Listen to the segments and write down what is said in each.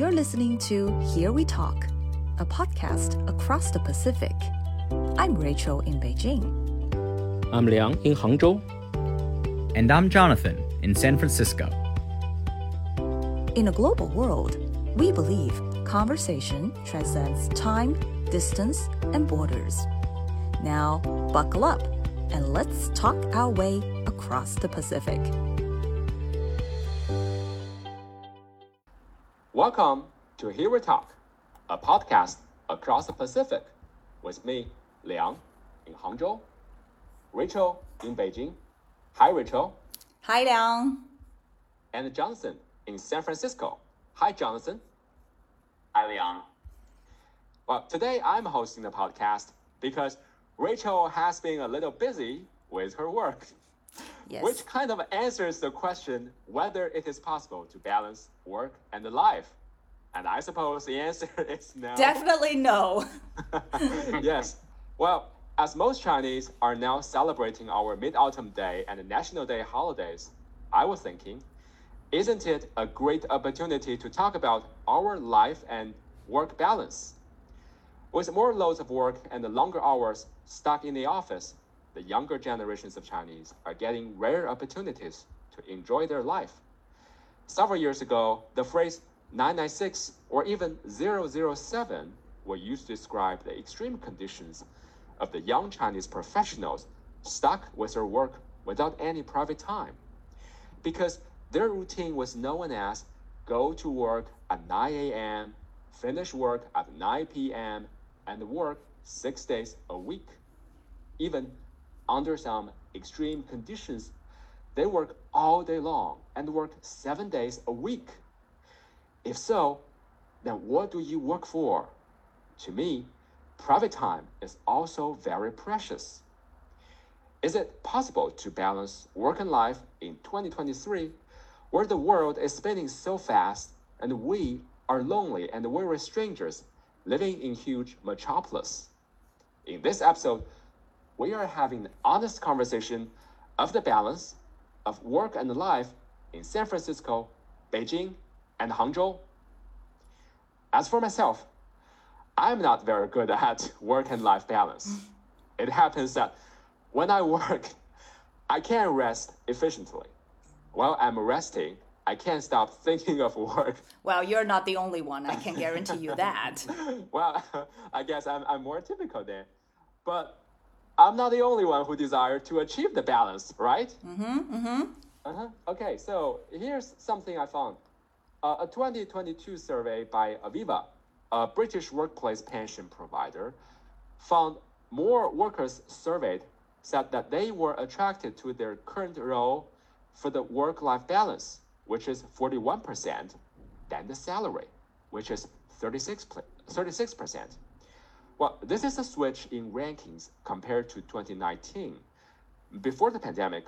You're listening to Here We Talk, a podcast across the Pacific. I'm Rachel in Beijing. I'm Liang in Hangzhou. And I'm Jonathan in San Francisco. In a global world, we believe conversation transcends time, distance, and borders. Now, buckle up and let's talk our way across the Pacific. Welcome to Here We Talk, a podcast across the Pacific with me, Liang, in Hangzhou, Rachel in Beijing. Hi, Rachel. Hi, Liang. And Jonathan in San Francisco. Hi, Jonathan. Hi, Liang. Well, today I'm hosting the podcast because Rachel has been a little busy with her work. Yes. Which kind of answers the question whether it is possible to balance work and life. And I suppose the answer is no. Definitely no. yes. Well, as most Chinese are now celebrating our Mid Autumn Day and National Day holidays, I was thinking, isn't it a great opportunity to talk about our life and work balance? With more loads of work and the longer hours stuck in the office, the younger generations of Chinese are getting rare opportunities to enjoy their life. Several years ago, the phrase 996 or even 007 were used to describe the extreme conditions of the young Chinese professionals stuck with their work without any private time. Because their routine was known as go to work at 9 a.m., finish work at 9 p.m., and work six days a week. Even under some extreme conditions, they work all day long and work seven days a week. If so, then what do you work for? To me, private time is also very precious. Is it possible to balance work and life in 2023, where the world is spinning so fast and we are lonely and weary strangers living in huge metropolis? In this episode, we are having an honest conversation of the balance of work and life in San Francisco, Beijing, and Hangzhou. As for myself, I'm not very good at work and life balance. It happens that when I work, I can't rest efficiently. While I'm resting, I can't stop thinking of work. Well, you're not the only one. I can guarantee you that. well, I guess I'm, I'm more typical then. But I'm not the only one who desires to achieve the balance, right? Mm-hmm. Mm-hmm. Uh-huh. Okay, so here's something I found. Uh, a 2022 survey by Aviva, a British workplace pension provider, found more workers surveyed said that they were attracted to their current role for the work-life balance, which is 41%, than the salary, which is 36, 36%. Well, this is a switch in rankings compared to 2019. Before the pandemic,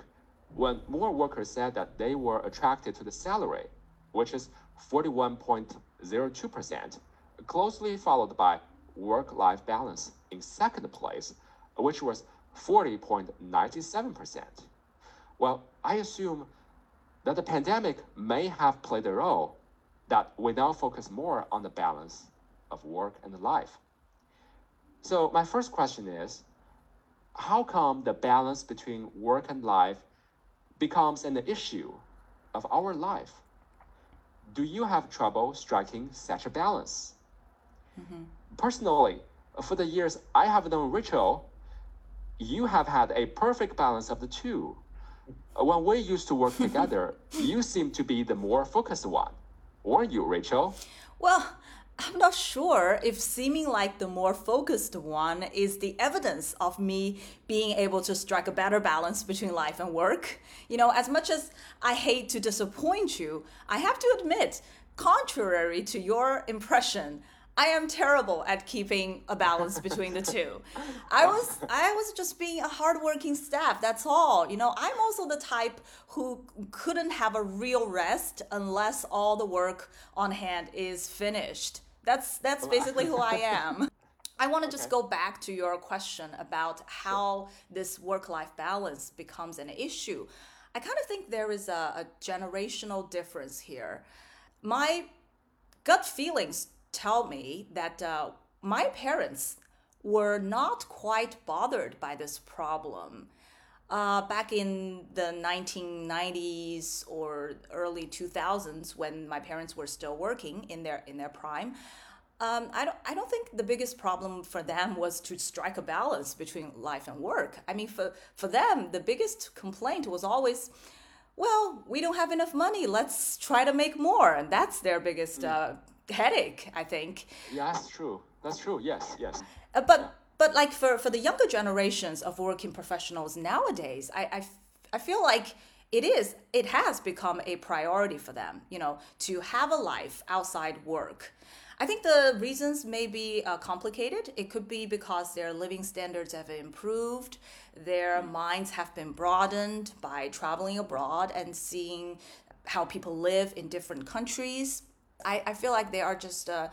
when more workers said that they were attracted to the salary, which is 41.02%, closely followed by work life balance in second place, which was 40.97%. Well, I assume that the pandemic may have played a role that we now focus more on the balance of work and life. So, my first question is how come the balance between work and life becomes an issue of our life? Do you have trouble striking such a balance? Mm-hmm. Personally, for the years I have known Rachel, you have had a perfect balance of the two. When we used to work together, you seem to be the more focused one. Weren't you, Rachel? Well, I'm not sure if seeming like the more focused one is the evidence of me being able to strike a better balance between life and work. You know, as much as I hate to disappoint you, I have to admit, contrary to your impression, I am terrible at keeping a balance between the two. I was I was just being a hardworking staff. That's all. You know, I'm also the type who couldn't have a real rest unless all the work on hand is finished. That's that's basically who I am. I want to okay. just go back to your question about how this work-life balance becomes an issue. I kind of think there is a, a generational difference here. My gut feelings tell me that uh, my parents were not quite bothered by this problem. Uh, back in the 1990s or early 2000s, when my parents were still working in their in their prime, um, I don't I don't think the biggest problem for them was to strike a balance between life and work. I mean, for for them, the biggest complaint was always, well, we don't have enough money. Let's try to make more, and that's their biggest uh, headache. I think. Yeah, that's true. That's true. Yes, yes. Uh, but but like for for the younger generations of working professionals nowadays, I I, I feel like it is it has become a priority for them. You know, to have a life outside work. I think the reasons may be uh, complicated. It could be because their living standards have improved, their minds have been broadened by traveling abroad and seeing how people live in different countries. I, I feel like they are just uh,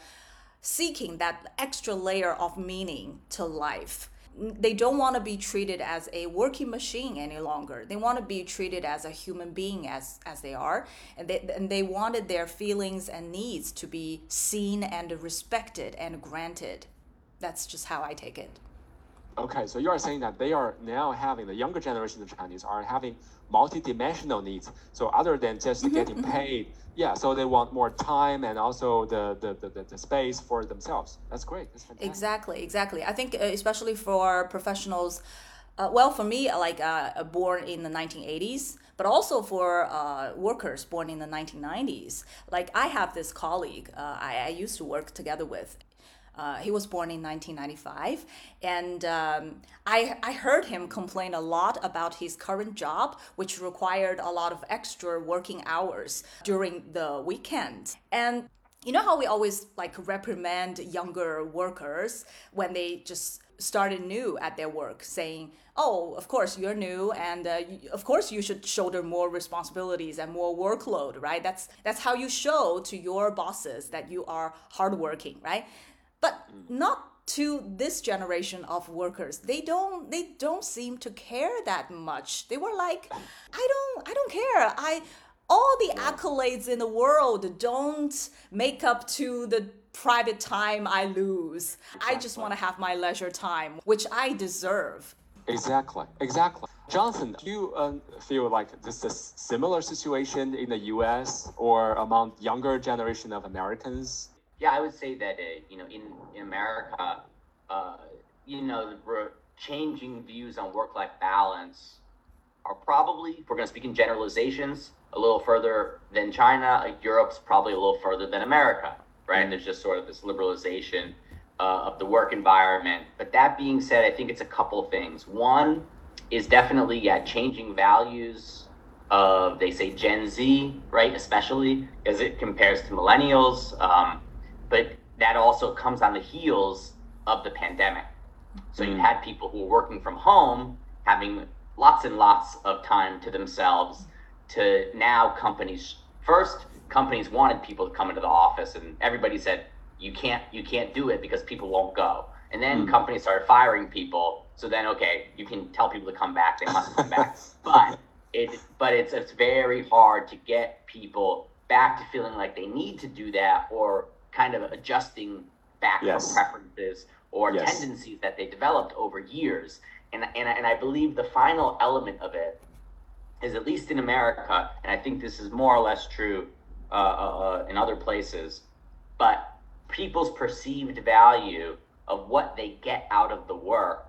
seeking that extra layer of meaning to life. They don't want to be treated as a working machine any longer. They want to be treated as a human being as, as they are. And they, and they wanted their feelings and needs to be seen and respected and granted. That's just how I take it. Okay, so you are saying that they are now having the younger generation of Chinese are having multi-dimensional needs. So other than just Mm-hmm, getting paid, yeah. So they want more time and also the the, the, the, the space for themselves. That's great. That's fantastic. Exactly, exactly. I think uh, especially for professionals, uh, well, for me, like uh, born in the 1980s, but also for uh, workers born in the 1990s. Like I have this colleague uh, I, I used to work together with. Uh, he was born in 1995, and um, I, I heard him complain a lot about his current job, which required a lot of extra working hours during the weekend. And you know how we always like reprimand younger workers when they just started new at their work saying oh of course you're new and uh, you, of course you should shoulder more responsibilities and more workload right? That's that's how you show to your bosses that you are hardworking right but not to this generation of workers they don't they don't seem to care that much they were like i don't i don't care i all the accolades in the world don't make up to the private time I lose. I just want to have my leisure time, which I deserve. Exactly, exactly. Jonathan, do you um, feel like this is a similar situation in the U.S. or among younger generation of Americans? Yeah, I would say that uh, you know in in America, uh, you know, we're changing views on work-life balance are probably, if we're going to speak in generalizations, a little further than China. Like Europe's probably a little further than America, right? And there's just sort of this liberalization uh, of the work environment. But that being said, I think it's a couple things. One is definitely yeah, changing values of they say Gen Z, right? Especially as it compares to millennials. Um, but that also comes on the heels of the pandemic. So you mm. had people who were working from home having lots and lots of time to themselves to now companies first companies wanted people to come into the office and everybody said you can't you can't do it because people won't go. And then mm. companies started firing people. So then okay you can tell people to come back. They must come back. But it but it's it's very hard to get people back to feeling like they need to do that or kind of adjusting back Yes. from preferences or Yes. tendencies that they developed over years and, and, and I believe the final element of it is at least in America, and I think this is more or less true uh, uh, uh, in other places, but people's perceived value of what they get out of the work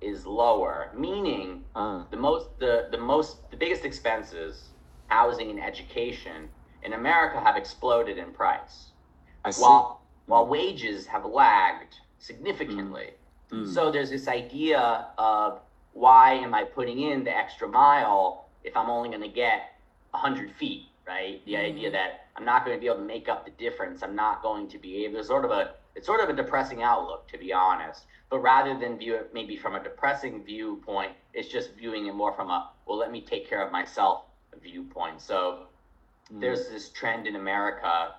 is lower. Meaning, Uh, the most the, the most the biggest expenses, housing and education in America have exploded in price I see. while while wages have lagged significantly. Mm. Mm. So there's this idea of why am I putting in the extra mile if I'm only going to get 100 feet, right? The idea mm. that I'm not going to be able to make up the difference. I'm not going to be able. There's sort of a it's sort of a depressing outlook, to be honest. But rather than view it maybe from a depressing viewpoint, it's just viewing it more from a well, let me take care of myself viewpoint. So there's this trend in America,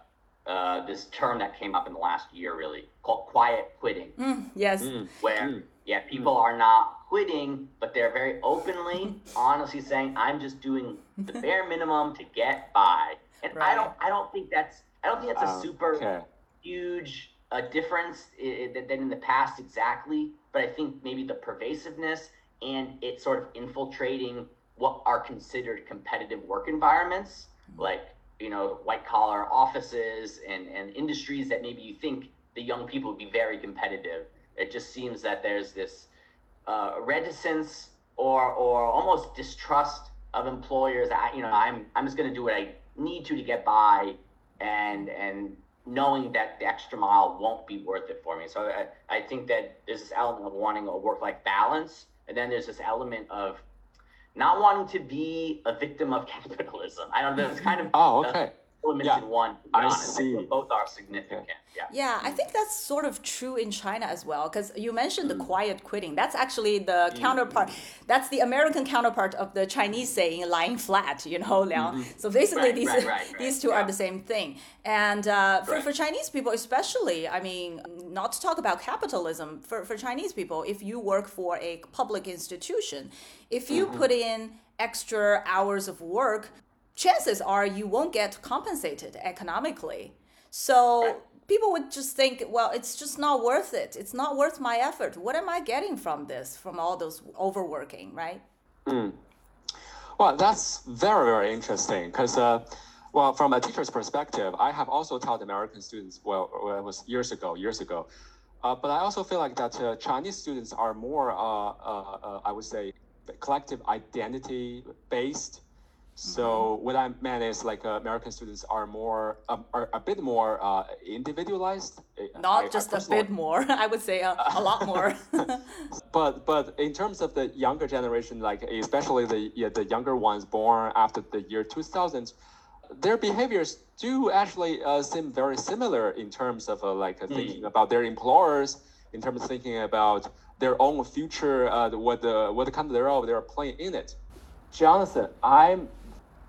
uh, this term that came up in the last year, really called quiet quitting. Yes. where yeah people are not quitting but they're very openly honestly saying i'm just doing the bare minimum to get by. And i don't i don't think that's I don't think that's a Um, super okay. huge uh, difference i- i- than in the past exactly, but I think maybe the pervasiveness and it sort of infiltrating what are considered competitive work environments, like you know white collar offices and and industries that maybe you think the young people would be very competitive. It just seems that there's this uh, reticence or or almost distrust of employers. I, you know, I'm I'm just going to do what I need to to get by, and and knowing that the extra mile won't be worth it for me. So I, I think that there's this element of wanting a work life balance, and then there's this element of not wanting to be a victim of capitalism. I don't know. It's kind of Oh, uh, okay. elements Yeah, one. To be I honest. see. think both are significant. Yeah. Yeah, I think that's sort of true in China as well. Because you mentioned Mm. the quiet quitting. That's actually the counterpart. That's the American counterpart of the Chinese saying "lying flat." You know, Liang. So basically, Right, these right, right, right. these two are the same thing. And uh, for, Right. for Chinese people, especially, I mean, not to talk about capitalism. For for Chinese people, if you work for a public institution, if you Mm-hmm. put in extra hours of work, chances are you won't get compensated economically. So people would just think, well, it's just not worth it. It's not worth my effort. What am I getting from this, from all those overworking, right? Well, that's very, very interesting because, uh, well, from a teacher's perspective, I have also taught American students, well, well it was years ago, years ago. Uh, but I also feel like that uh, Chinese students are more, uh, uh, uh, I would say, collective identity based. So what I meant is like uh, American students are more, um, are a bit more uh, individualized. Not I- I just a bit more, I would say a, a lot more. but but in terms of the younger generation, like especially the yeah, the younger ones born after the year 2000, their behaviors do actually uh, seem very similar in terms of uh, like uh, thinking about their employers, in terms of thinking about their own future, uh, what the what kind of role they're playing in it. Jonathan, I'm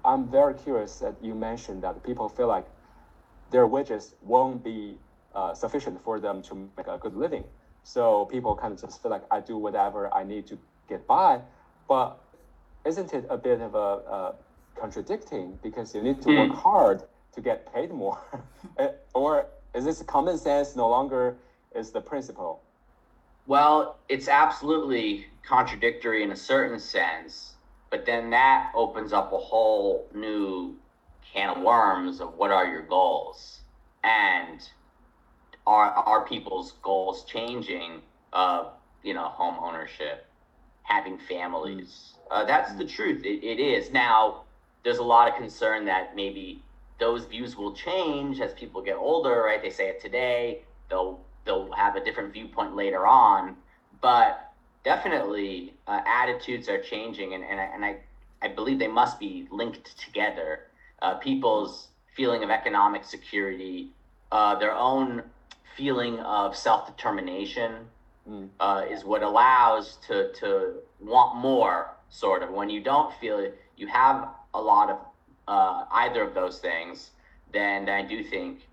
I'm very curious that you mentioned that people feel like their wages won't be uh, sufficient for them to make a good living. So people kind of just feel like I do whatever I need to get by. But isn't it a bit of a, uh contradicting because you need to work hard to get paid more? Eh, or is this common sense no longer is the principle? Well, it's absolutely contradictory in a certain sense, but then that opens up a whole new can of worms of what are your goals? And are are people's goals changing of you know home ownership having families? Uh, that's the truth. It, it is. Now there's a lot of concern that maybe those views will change as people get older right? They say it today. They'll they'll have a different viewpoint later on. But definitely uh, attitudes are changing and, and, I, and I, I believe they must be linked together. Uh, people's feeling of economic security uh, their own feeling of self-determination uh, is what allows to, to want more sort of. When you don't feel it you have a lot of uh, either of those things then i do think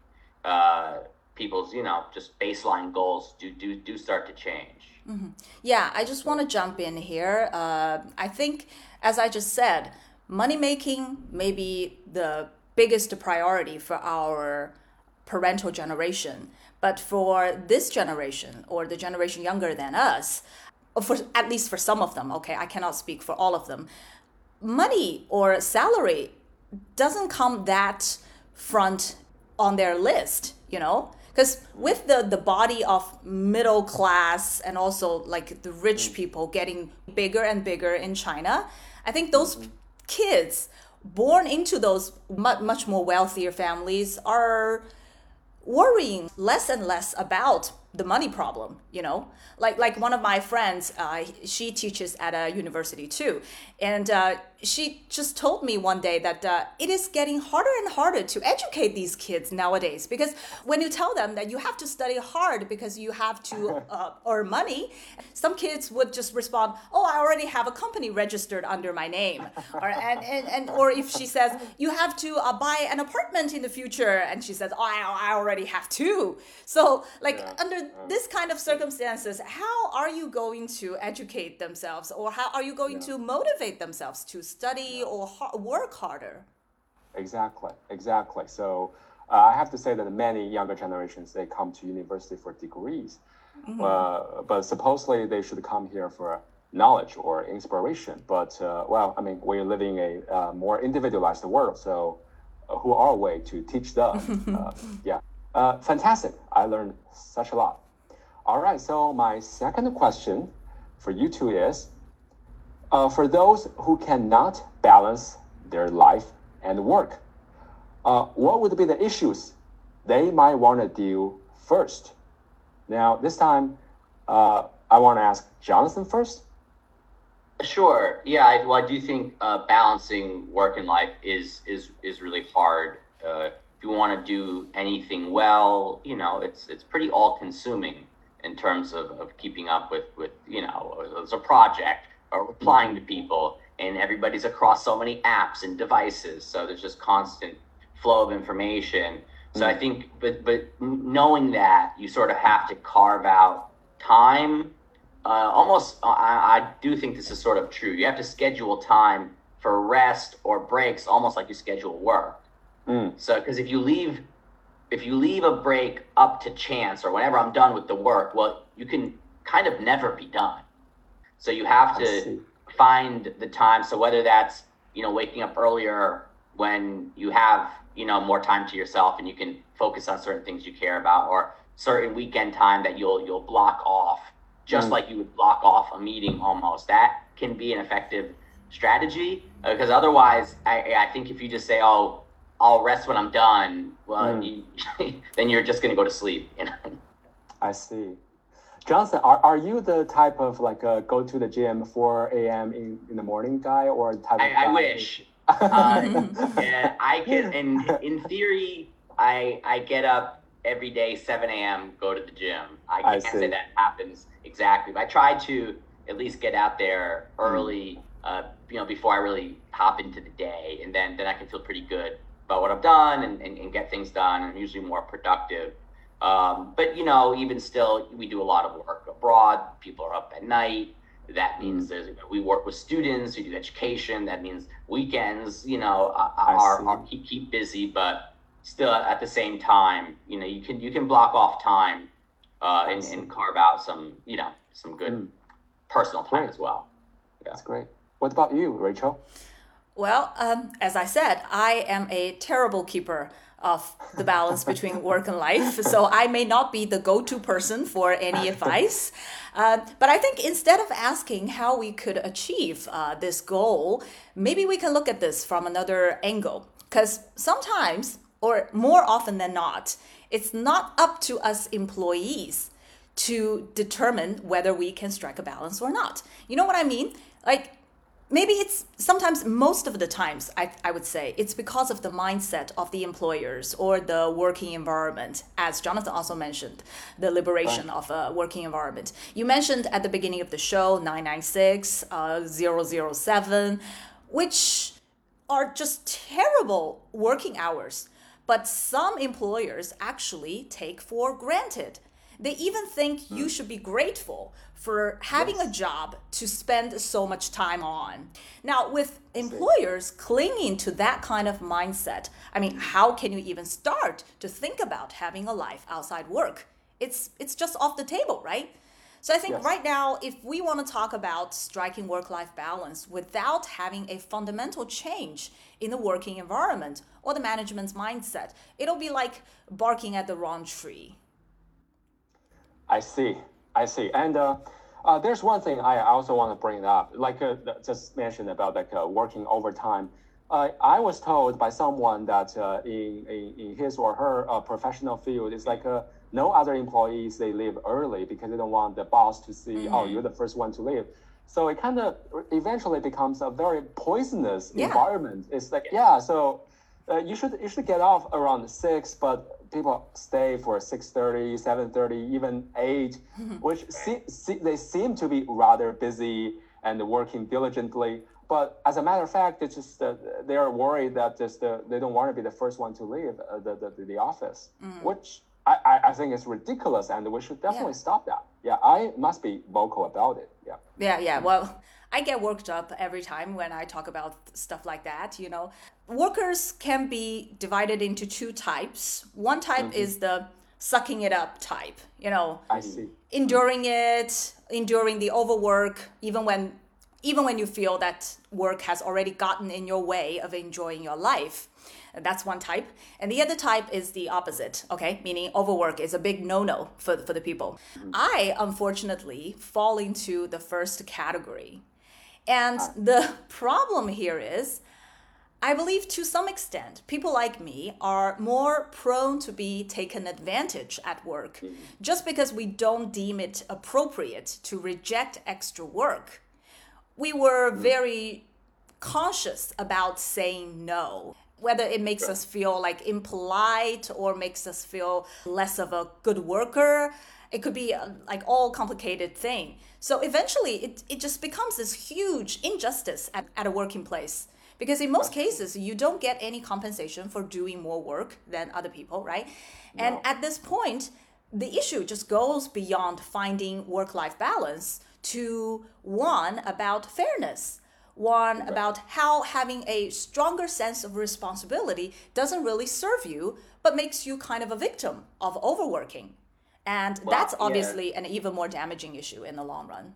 uh, people's you know just baseline goals do do, do start to change Yeah, I just want to jump in here. Uh, I think, as I just said, money making may be the biggest priority for our parental generation. But for this generation, or the generation younger than us, or for at least for some of them, okay, I cannot speak for all of them, money or salary doesn't come that front on their list, you know? Because with the, the body of middle class and also like the rich mm. people getting bigger and bigger in China, I think those mm-hmm. kids born into those much, much more wealthier families are worrying less and less about the money problem you know? Like like one of my friends uh, she teaches at a university too. And uh, she just told me one day that uh, it is getting harder and harder to educate these kids nowadays because when you tell them that you have to study hard because you have to uh, earn money some kids would just respond oh i already have a company registered under my name. Or and, and, and or if she says you have to uh, buy an apartment in the future and she says oh i, I already have two. So like under this kind of circumstances how are you going to educate themselves? Or how are you going to motivate themselves to study or ha- work harder? Exactly, exactly. So Uh, I have to say that many younger generations they come to university for degrees, uh, but supposedly they should come here for knowledge or inspiration. But uh, well, I mean, we're living a uh, more individualized world, so uh, who are we to teach them? uh, yeah, uh, fantastic. I learned such a lot. All right, so my second question for you two is uh, for those who cannot balance their life and work, uh, what would be the issues they might want to deal first? Now, this time, uh, I want to ask Jonathan first. Sure. Yeah. I, well, I do think uh, balancing work and life is is is really hard. Uh, you want to do anything well, you know, it's it's pretty all consuming in terms of, of keeping up with with you know, it's a project or replying to people, and everybody's across so many apps and devices, so there's just constant flow of information. So I think, but but knowing that, you sort of have to carve out time uh, almost I, I do think this is sort of true. You have to schedule time for rest or breaks almost like you schedule work Mm. so because if you leave if you leave a break up to chance or whenever i'm done with the work well you can kind of never be done so you have to find the time so whether that's you know waking up earlier when you have you know more time to yourself and you can focus on certain things you care about or certain weekend time that you'll you'll block off just Mm. like you would block off a meeting almost that can be an effective strategy because otherwise I, I think if you just say oh i'll rest when i'm done well Mm. you, then you're just going to go to sleep you know I see. Johnson, are, are you the type of like uh, go to the gym 4 a.m. In, in the morning guy or type of I, guy I wish. Uh, yeah, I can. In in theory, I I get up every day 7 a.m. Go to the gym. I I can't see. say that happens exactly, but I try to at least get out there early. Uh, you know, before I really hop into the day, and then then I can feel pretty good about what I've done and, and, and get things done. I'm usually more productive. Um, but you know, even still, we do a lot of work abroad. People are up at night. That means there's we work with students. We do education. That means weekends. You know, are, are, are keep, keep busy, but still at the same time, you know, you can you can block off time uh, and, and carve out some you know some good Mm. personal time as well. That's great. What about you, Rachel? Well, um, as I said, I am a terrible keeper of the balance between work and life. So I may not be the go to person for any advice. Uh, but I think instead of asking how we could achieve uh, this goal, maybe we can look at this from another angle. Because sometimes, or more often than not, it's not up to us employees to determine whether we can strike a balance or not. You know what I mean? Like, maybe it's sometimes most of the times I, I would say it's because of the mindset of the employers or the working environment as jonathan also mentioned the liberation of a working environment. You mentioned at the beginning of the show 996 uh, 007 which are just terrible working hours but some employers actually take for granted they even think you mm. should be grateful for having a job to spend so much time on. Now, with employers clinging to that kind of mindset, I mean, how can you even start to think about having a life outside work? It's it's just off the table, right? So I think Yes. right now, if we want to talk about striking work-life balance without having a fundamental change in the working environment or the management's mindset, it'll be like barking at the wrong tree. I see. I see. And uh, uh, there's one thing I also want to bring up, like uh, just mentioned about like uh, working overtime. Uh, I was told by someone that uh, in, in in his or her uh, professional field, it's like uh, no other employees they leave early because they don't want the boss to see, oh, you're the first one to leave. So it kind of eventually becomes a very poisonous Yeah. environment. It's like yeah, so uh, you should you should get off around six, but people stay for 6.30, 7.30, even 8, which se- se- they seem to be rather busy and working diligently. But as a matter of fact, it's just uh, they are worried that just uh, they don't want to be the first one to leave uh, the, the, the office, which I, I, I think is ridiculous, and we should definitely Yeah. stop that. Yeah, I must be vocal about it. Yeah. Yeah, yeah. Well, I get worked up every time when I talk about stuff like that, you know. Workers can be divided into two types. One type mm-hmm. is the sucking it up type, you know. I see. Enduring it, enduring the overwork, even when even when you feel that work has already gotten in your way of enjoying your life. That's one type. And the other type is the opposite, okay? Meaning overwork is a big no no for, for the people. Mm-hmm. I, unfortunately, fall into the first category. And ah. the problem here is, I believe to some extent, people like me are more prone to be taken advantage at work mm-hmm. just because we don't deem it appropriate to reject extra work. We were mm-hmm. very conscious about saying no whether it makes us feel like impolite or makes us feel less of a good worker it could be a, uh, like all complicated thing so eventually it, it just becomes this huge injustice at, at a working place because in most cases you don't get any compensation for doing more work than other people right no. and at this point the issue just goes beyond finding work-life balance to one about fairness one right. about how having a stronger sense of responsibility doesn't really serve you, but makes you kind of a victim of overworking. And well, that's obviously yeah. an even more damaging issue in the long run.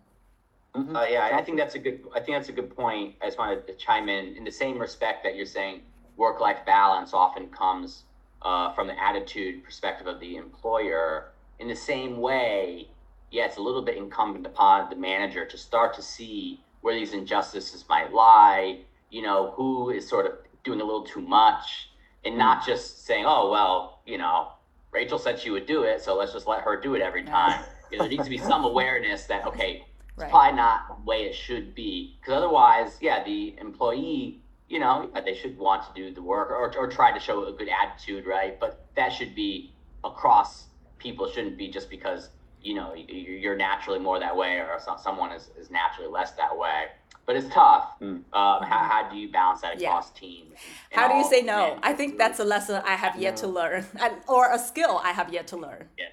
Mm-hmm. Uh, yeah, I think that's a good. I think that's a good point. I just wanted to chime in in the same respect that you're saying work-life balance often comes uh, from the attitude perspective of the employer. In the same way, yeah, it's a little bit incumbent upon the manager to start to see where these injustices might lie, you know, who is sort of doing a little too much, and not just saying, oh, well, you know, Rachel said she would do it, so let's just let her do it every time. You know, there needs to be some awareness that, okay, it's probably not the way it should be. Because otherwise, yeah, the employee, you know, they should want to do the work or, or try to show a good attitude, right? But that should be across people. It shouldn't be just because you know you're naturally more that way or someone is, is naturally less that way but it's tough mm. um, how, how, do you balance that across yeah. teams how do you say no i think that's a lesson i have yet to learn or a skill i have yet to learn yeah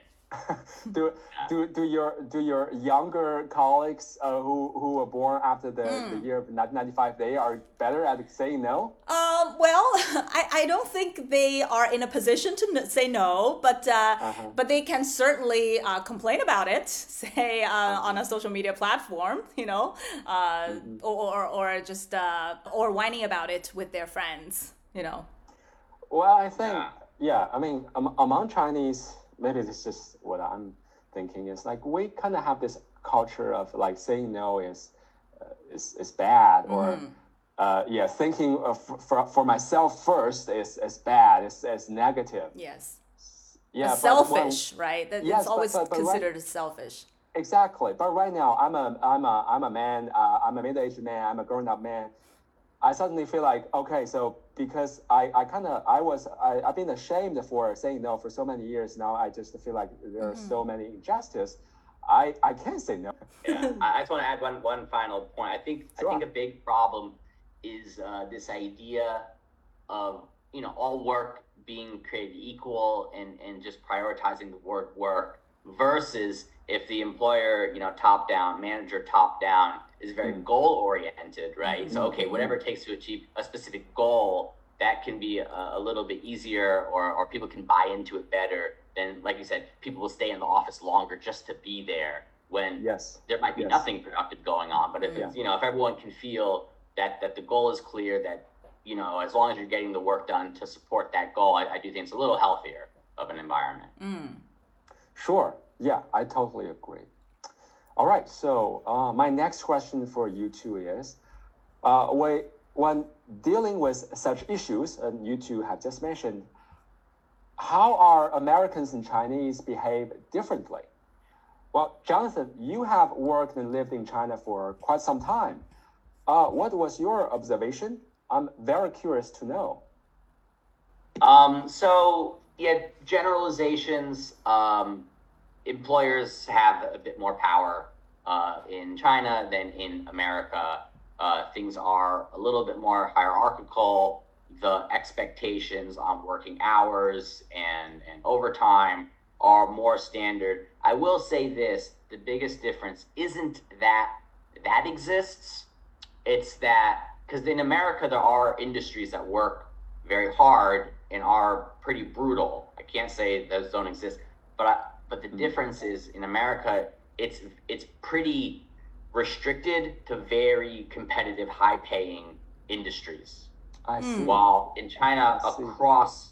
do, do do your do your younger colleagues uh, who who were born after the, mm. the year of 1995 they are better at saying no um, well I, I don't think they are in a position to say no but uh, uh-huh. but they can certainly uh, complain about it say uh, uh-huh. on a social media platform you know uh, mm-hmm. or, or just uh, or whining about it with their friends you know well i think yeah, yeah i mean um, among chinese maybe this is just what I'm thinking is like we kind of have this culture of like saying no is uh, is, is bad or mm. uh, yeah thinking of, for, for myself first is, is bad is, is negative. Yes. Yeah selfish when, right? That yes, it's always but, but, considered right, selfish. Exactly but right now I'm a I'm a I'm a man uh, I'm a middle-aged man I'm a grown-up man I suddenly feel like okay, so because I, I kind of I was I, I've been ashamed for saying no for so many years now. I just feel like there are mm-hmm. so many injustices. I I can't say no. yeah, I just want to add one one final point. I think sure. I think a big problem is uh, this idea of you know all work being created equal and and just prioritizing the word work versus if the employer you know top down manager top down is very mm. goal oriented, right? Mm-hmm. So, okay, whatever it takes to achieve a specific goal, that can be a, a, little bit easier or, or people can buy into it better than, like you said, people will stay in the office longer just to be there when yes. there might be yes. nothing productive going on. But if, yeah. you know, if everyone can feel that, that the goal is clear, that, you know, as long as you're getting the work done to support that goal, I, I do think it's a little healthier of an environment. Mm. Sure. Yeah, I totally agree. All right, so uh, my next question for you two is, uh, when dealing with such issues, and you two have just mentioned, how are Americans and Chinese behave differently? Well, Jonathan, you have worked and lived in China for quite some time. Uh, what was your observation? I'm very curious to know. Um, so, yeah, generalizations. Um, employers have a bit more power uh, in China than in America. Uh, things are a little bit more hierarchical. The expectations on working hours and, and overtime are more standard. I will say this the biggest difference isn't that that exists, it's that because in America, there are industries that work very hard and are pretty brutal. I can't say those don't exist, but I, but the mm-hmm. difference is in America, it's it's pretty restricted to very competitive, high-paying industries. I see. Hmm. While in China, I see. across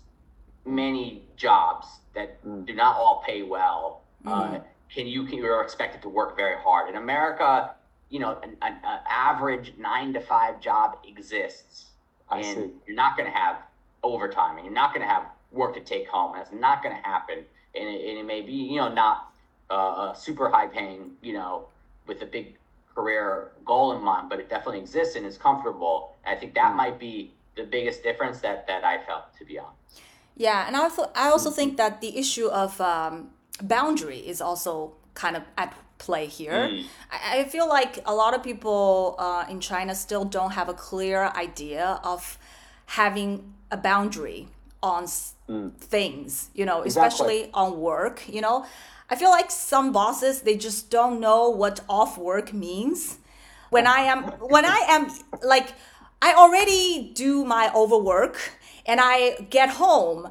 many jobs that hmm. do not all pay well, uh, hmm. can you can you're expected to work very hard. In America, you know, an, an, an average nine to five job exists, I and see. you're not going to have overtime, and you're not going to have work to take home. That's not going to happen, and it, and it may be you know not uh, uh, super high paying, you know, with a big career goal in mind, but it definitely exists and is comfortable. And I think that might be the biggest difference that that I felt, to be honest. Yeah, and I also I also think that the issue of um, boundary is also kind of at play here. I, I feel like a lot of people uh, in China still don't have a clear idea of having a boundary on s- mm. things, you know, especially on work. You know, I feel like some bosses they just don't know what off work means. When I am when I am like I already do my overwork and I get home,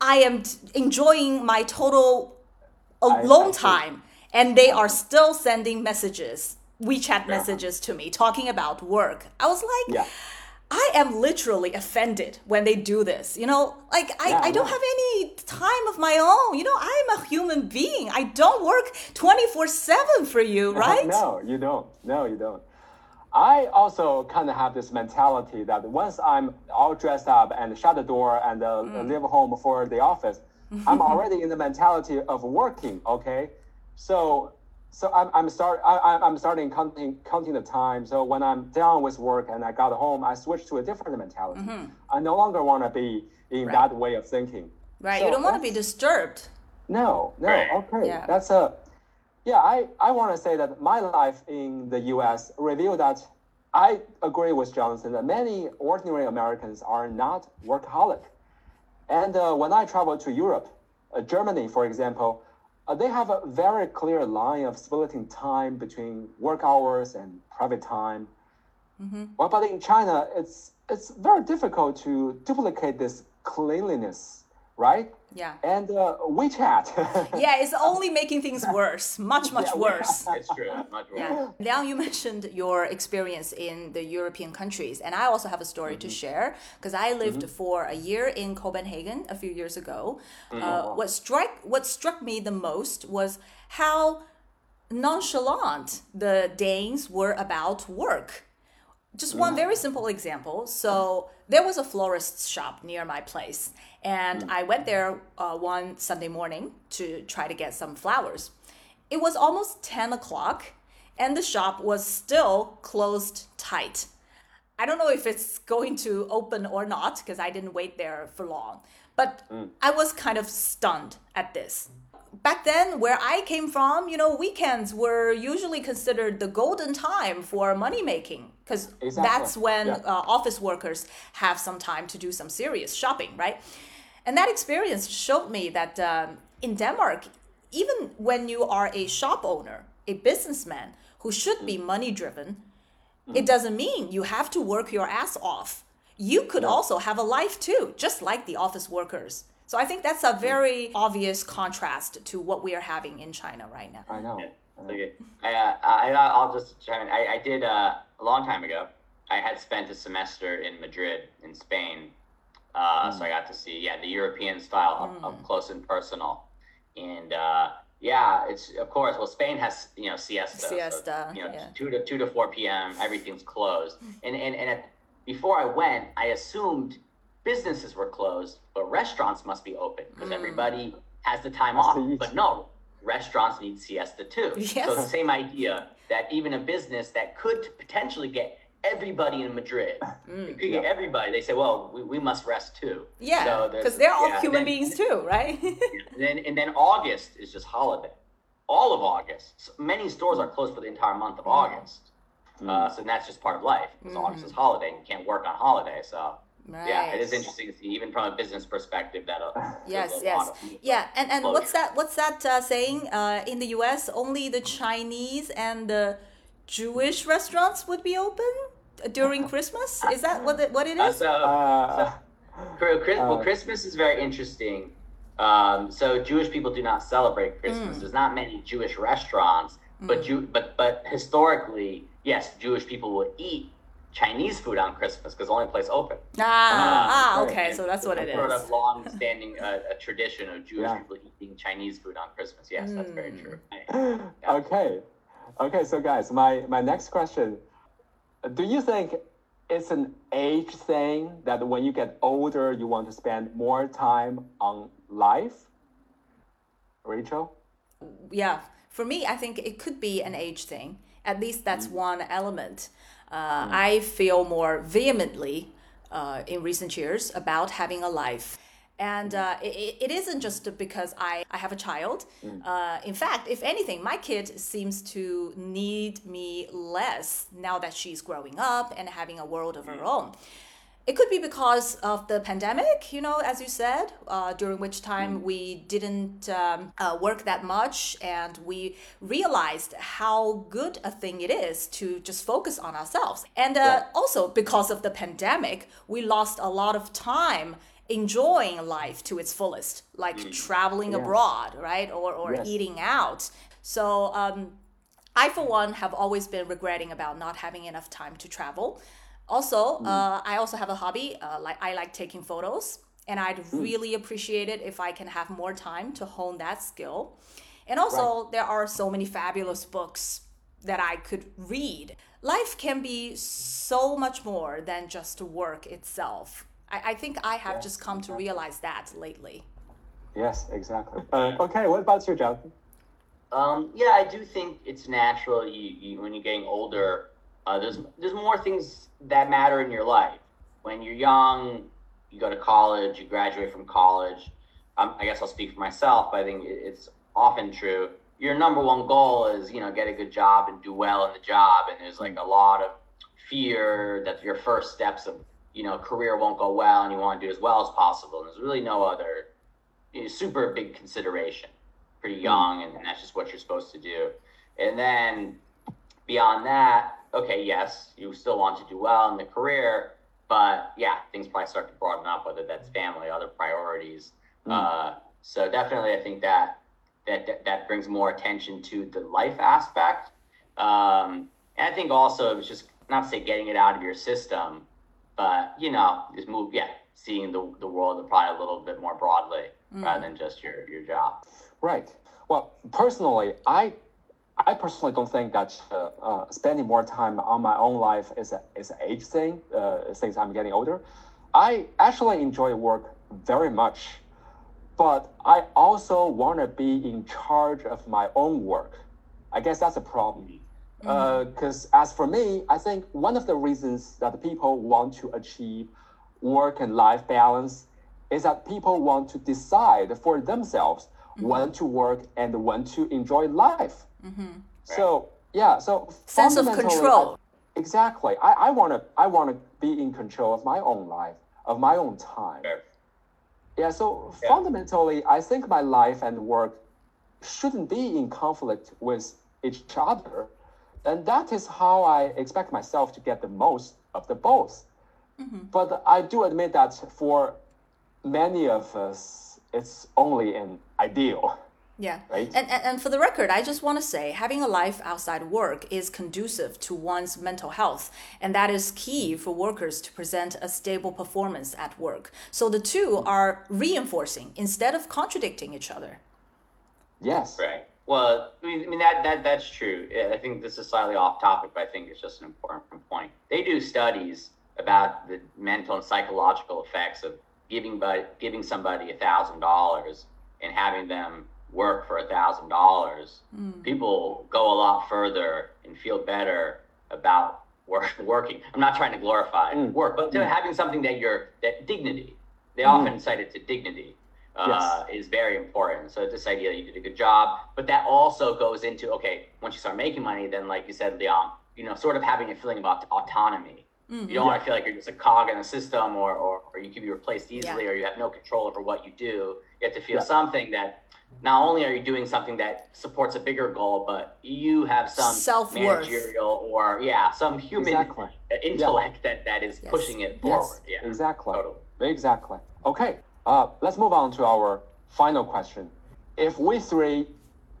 I am enjoying my total alone time, and they are still sending messages, WeChat messages to me talking about work. I was like, Yeah. I am literally offended when they do this. You know, like I, Yeah, I don't yeah. have any time of my own. You know, I'm a human being. I don't work 24 7 for you, right? No, you don't. No, you don't. I also kind of have this mentality that once I'm all dressed up and shut the door and uh, Mm. leave home for the office, I'm already in the mentality of working. Okay, so so I'm I'm start I, I- I'm starting counting counting the time. So when I'm done with work and I got home, I switch to a different mentality. I no longer want to be in that way of thinking. Right. So you don't want to be disturbed. no, no. Right. Okay, Yeah. that's a. Yeah, I, I want to say that my life in the U.S. revealed that I agree with Jonathan that many ordinary Americans are not workaholic. And uh, when I travel to Europe, uh, Germany, for example, uh, they have a very clear line of splitting time between work hours and private time. Well, but in China, it's it's very difficult to duplicate this cleanliness, right? Yeah. And uh, WeChat. Yeah, it's only making things worse, much, much Yeah, worse. It's true. Much worse. Yeah. Liang, you mentioned your experience in the European countries, and I also have a story to share because I lived for a year in Copenhagen a few years ago. Uh, what struck what struck me the most was how nonchalant the Danes were about work. Just one very simple example. So there was a florist's shop near my place, and I went there uh, one Sunday morning to try to get some flowers. It was almost 10 o'clock, and the shop was still closed tight. I don't know if it's going to open or not because I didn't wait there for long, but I was kind of stunned at this. Back then, where I came from, you know, weekends were usually considered the golden time for money making because Exactly. that's when Yeah. uh, office workers have some time to do some serious shopping, right? And that experience showed me that um, in Denmark, even when you are a shop owner, a businessman who should be money driven, it doesn't mean you have to work your ass off. You could also have a life too, just like the office workers. So I think that's a very obvious contrast to what we are having in China right now. I know. Okay. I, uh, I, I'll just chime in. I, I did uh, a long time ago. I had spent a semester in Madrid, in Spain. Uh, So I got to see, yeah, the European style up, up close and personal. And uh, yeah, it's of course. Well, Spain has you know siesta. so, Siesta, you know, yeah. two to two to four p.m. Everything's closed. And and and at, before I went, I assumed businesses were closed, but restaurants must be open because hmm. everybody has the time Has off. But no, restaurants need siesta too. So Yes. it's the same idea that even a business that could potentially get everybody in Madrid, hmm. it could get everybody. They say, well, we, we must rest too. Yeah, because they're all yeah, human then- beings too, right? and then and then August is just holiday. All of August. So many stores are closed for the entire month of hmm. August. Uh, so that's just part of life. Because August is holiday. and You can't work on holiday. So yeah, it is interesting to see, even from a business perspective, that uh, Yes, a yes, lot yeah, and and what's that? What's that uh, saying? Uh, in the U.S., only the Chinese and the Jewish restaurants would be open during Christmas. Is that what it, what it Uh, is? so, Uh, Chris, well, Uh, Christmas is very interesting. Um, so Jewish people do not celebrate Christmas. Mm. There's not many Jewish restaurants, but Jew, but but historically, yes, Jewish people will eat Chinese food on Christmas because the only place open. Ah, ah, okay, so that's what it Sort is. of long-standing uh, a tradition of Jewish Yeah. people eating Chinese food on Christmas. Yes, that's very Mm. true. okay. Okay, so guys, my, my next question. Do you think it's an age thing that when you get older, you want to spend more time on life? Rachel? yeah for me i think it could be an age thing at least that's one element uh, i feel more vehemently uh, in recent years about having a life and uh, it, it isn't just because I, I have a child. Uh, in fact, if anything, my kid seems to need me less now that she's growing up and having a world of her own. It could be because of the pandemic, you know, as you said, uh, during which time we didn't um, uh, work that much and we realized how good a thing it is to just focus on ourselves. And uh, Right. also because of the pandemic, we lost a lot of time enjoying life to its fullest, like traveling Yes. abroad, right? Or, or Yes. eating out. So, um, I, for one, have always been regretting about not having enough time to travel. Also, uh, I also have a hobby. Uh, like I like taking photos, and I'd really appreciate it if I can have more time to hone that skill. And also, there are so many fabulous books that I could read. Life can be so much more than just work itself. I, I think I have just come to realize that lately. Yes, exactly. Uh, okay, what about you, Jonathan? Um, yeah, I do think it's natural. You, you when you're getting older, uh, there's there's more things that matter in your life. When you're young, you go to college, you graduate from college. Um, I guess I'll speak for myself, but I think it's often true. Your number one goal is you know get a good job and do well in the job, and there's like a lot of fear that your first steps of you know career won't go well, and you want to do as well as possible. And there's really no other you know, super big consideration pretty young and, and that's just what you're supposed to do and then beyond that okay yes you still want to do well in the career but yeah things probably start to broaden up whether that's family other priorities. Uh, so definitely i think that, that that brings more attention to the life aspect. Um, and i think also it was just not to say getting it out of your system but you know just move yeah seeing the, the world probably a little bit more broadly rather than just your, your job. Right. Well, personally, I I personally don't think that uh, uh, spending more time on my own life is a, is an age thing. Uh, since I'm getting older, I actually enjoy work very much, but I also want to be in charge of my own work. I guess that's a problem. Because as for me, I think one of the reasons that people want to achieve work and life balance is that people want to decide for themselves when to work and when to enjoy life. Mm-hmm. So yeah, so Sense of control. I- exactly. I, I wanna I wanna be in control of my own life, of my own time. Fair. Yeah, so Yeah. fundamentally, I think my life and work shouldn't be in conflict with each other. And that is how I expect myself to get the most of the both. Mm-hmm. But I do admit that for many of us, it's only an ideal. Yeah. Right? And, and, and for the record, I just want to say having a life outside work is conducive to one's mental health. And that is key for workers to present a stable performance at work. So the two are reinforcing instead of contradicting each other. Yes. Right. Well, I mean, I mean that, that that's true. I think this is slightly off topic, but I think it's just an important point. They do studies about the mental and psychological effects of giving but giving somebody a thousand dollars and having them work for a thousand dollars. People go a lot further and feel better about work, working. I'm not trying to glorify Mm. work, but to having something that you're that dignity. They often cite it to dignity uh, is very important. So this idea that you did a good job, but that also goes into okay, once you start making money, then like you said, Leon, you know, sort of having a feeling about autonomy. You don't want to feel like you're just a cog in the system, or, or, or you can be replaced easily, Yeah. or you have no control over what you do. You have to feel Yeah. something that not only are you doing something that supports a bigger goal, but you have some Self-worth. managerial or yeah, some human Exactly. intellect that, that is Yes. pushing it Yes. forward. Yeah, Exactly. totally. Exactly. Okay, uh, let's move on to our final question. If we three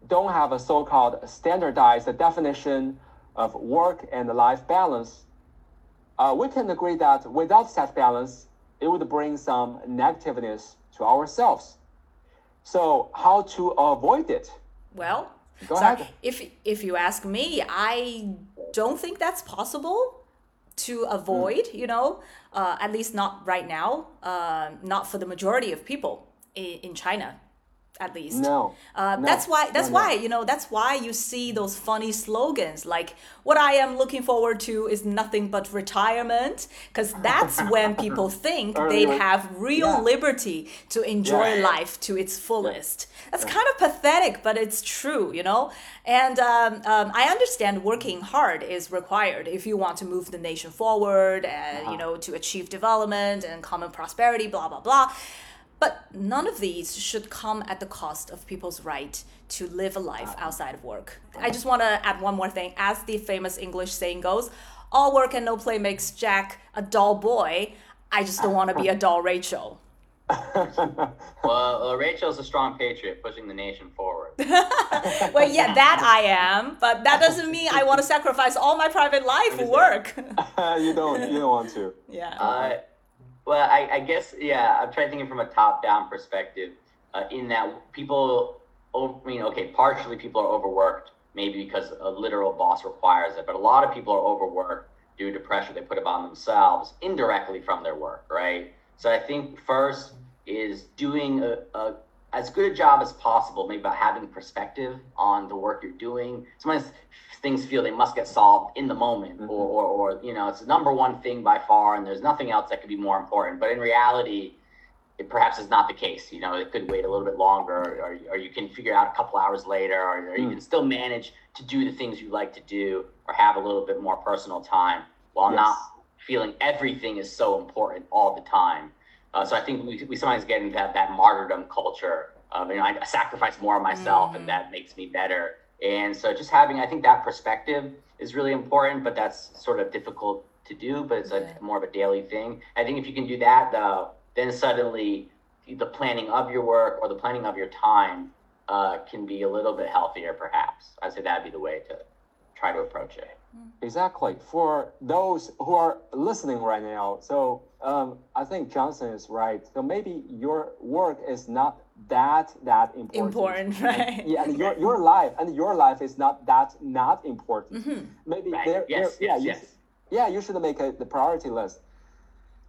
don't have a so called standardized definition of work and life balance, uh, we can agree that without such balance, it would bring some negativeness to ourselves. So, how to avoid it? Well, Go ahead. if if you ask me, I don't think that's possible to avoid. You know, uh, at least not right now. Uh, not for the majority of people in, in China, at least. No. Uh, No. That's why. That's No, no. why you know. That's why you see those funny slogans like "What I am looking forward to is nothing but retirement," because that's when people think they'd have real Yeah. liberty to enjoy Yeah. life to its fullest. That's kind of pathetic, but it's true, you know. And um, um, I understand working hard is required if you want to move the nation forward, and you know, to achieve development and common prosperity, blah blah blah. But none of these should come at the cost of people's right to live a life outside of work. I just want to add one more thing. As the famous English saying goes, all work and no play makes Jack a dull boy. I just don't want to be a dull Rachel. Well, uh, Rachel's a strong patriot, pushing the nation forward. Well, yeah, that I am, but that doesn't mean I want to sacrifice all my private life for work. you don't. You don't want to. yeah. Uh, well, I, I guess yeah. I'm trying to think from a top-down perspective. Uh, in that people, I mean, okay, partially people are overworked, maybe because a literal boss requires it, but a lot of people are overworked due to pressure they put upon themselves indirectly from their work, right? So I think first is doing a, a as good a job as possible, maybe about having perspective on the work you're doing. Sometimes things feel they must get solved in the moment, mm-hmm. or, or, or you know, it's the number one thing by far, and there's nothing else that could be more important. But in reality, it perhaps is not the case. You know, it could wait a little bit longer, or, or you can figure out a couple hours later, or, or you mm. can still manage to do the things you like to do, or have a little bit more personal time while Yes. not feeling everything is so important all the time. Uh, so I think we, we sometimes get into that, that martyrdom culture of, you know, I sacrifice more of myself and that makes me better. And so just having, I think that perspective is really important, but that's sort of difficult to do, but it's a, more of a daily thing. I think if you can do that, though, then suddenly the planning of your work or the planning of your time uh, can be a little bit healthier, perhaps. I'd say that'd be the way to try to approach it. Exactly. For those who are listening right now, so um, I think Johnson is right. So maybe your work is not that that important. Important, right? Yeah, and your your life and your life is not that not important. Maybe Right. there, Yes, there- yeah, yes, you, yes. yeah, you should make a, the priority list.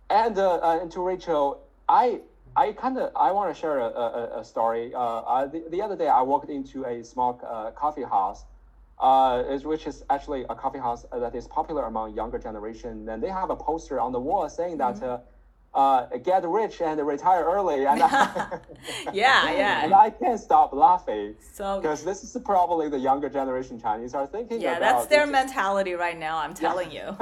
And uh, uh, and to Rachel, I I kind of I want to share a, a, a story. Uh, uh, the, the other day I walked into a small uh, coffee house, uh, is, which is actually a coffee house that is popular among younger generation, and they have a poster on the wall saying that. Uh, uh, get rich and retire early, and I, yeah, and. I can't stop laughing So because this is probably the younger generation Chinese are thinking yeah, about. that's their it. mentality right now. I'm telling you.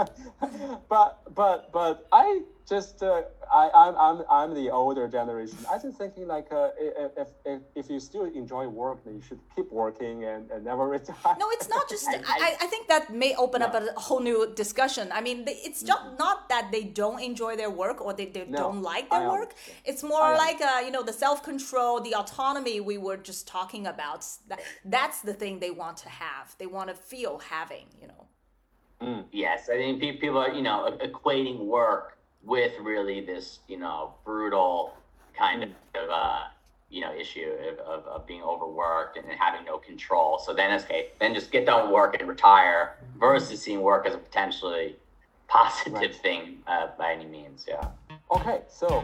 but but but I just uh, I I'm, I'm I'm the older generation. I just thinking like uh, if, if if if you still enjoy work, then you should keep working and, and never retire. No, it's not just. I, I, I think that may open up a whole new discussion. I mean, it's just not that they don't enjoy their work or they, they Mm-hmm. No, don't like their work. It's more like uh, you know the self control, the autonomy we were just talking about. That, that's the thing they want to have. They want to feel having. You know. Yes, I think people are, you know, equating work with really this, you know, brutal kind of, uh, you know, issue of, of, of being overworked and having no control. So then, it's okay, then just get done with work and retire versus seeing work as a potentially positive Right. thing uh, by any means. Yeah. Okay, so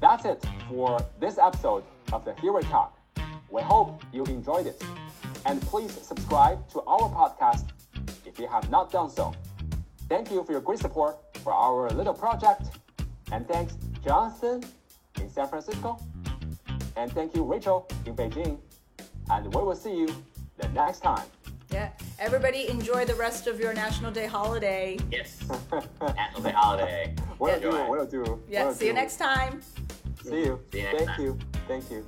that's it for this episode of the Hero Talk. We hope you enjoyed it. And please subscribe to our podcast if you have not done so. Thank you for your great support for our little project. And thanks, Johnson in San Francisco. And thank you, Rachel in Beijing. And we will see you the next time. Yeah. Everybody enjoy the rest of your National Day holiday. Yes. National Day holiday. Will Enjoy. do, will do. Yeah. will See you next time. See you. See you next Thank time. you. Thank you.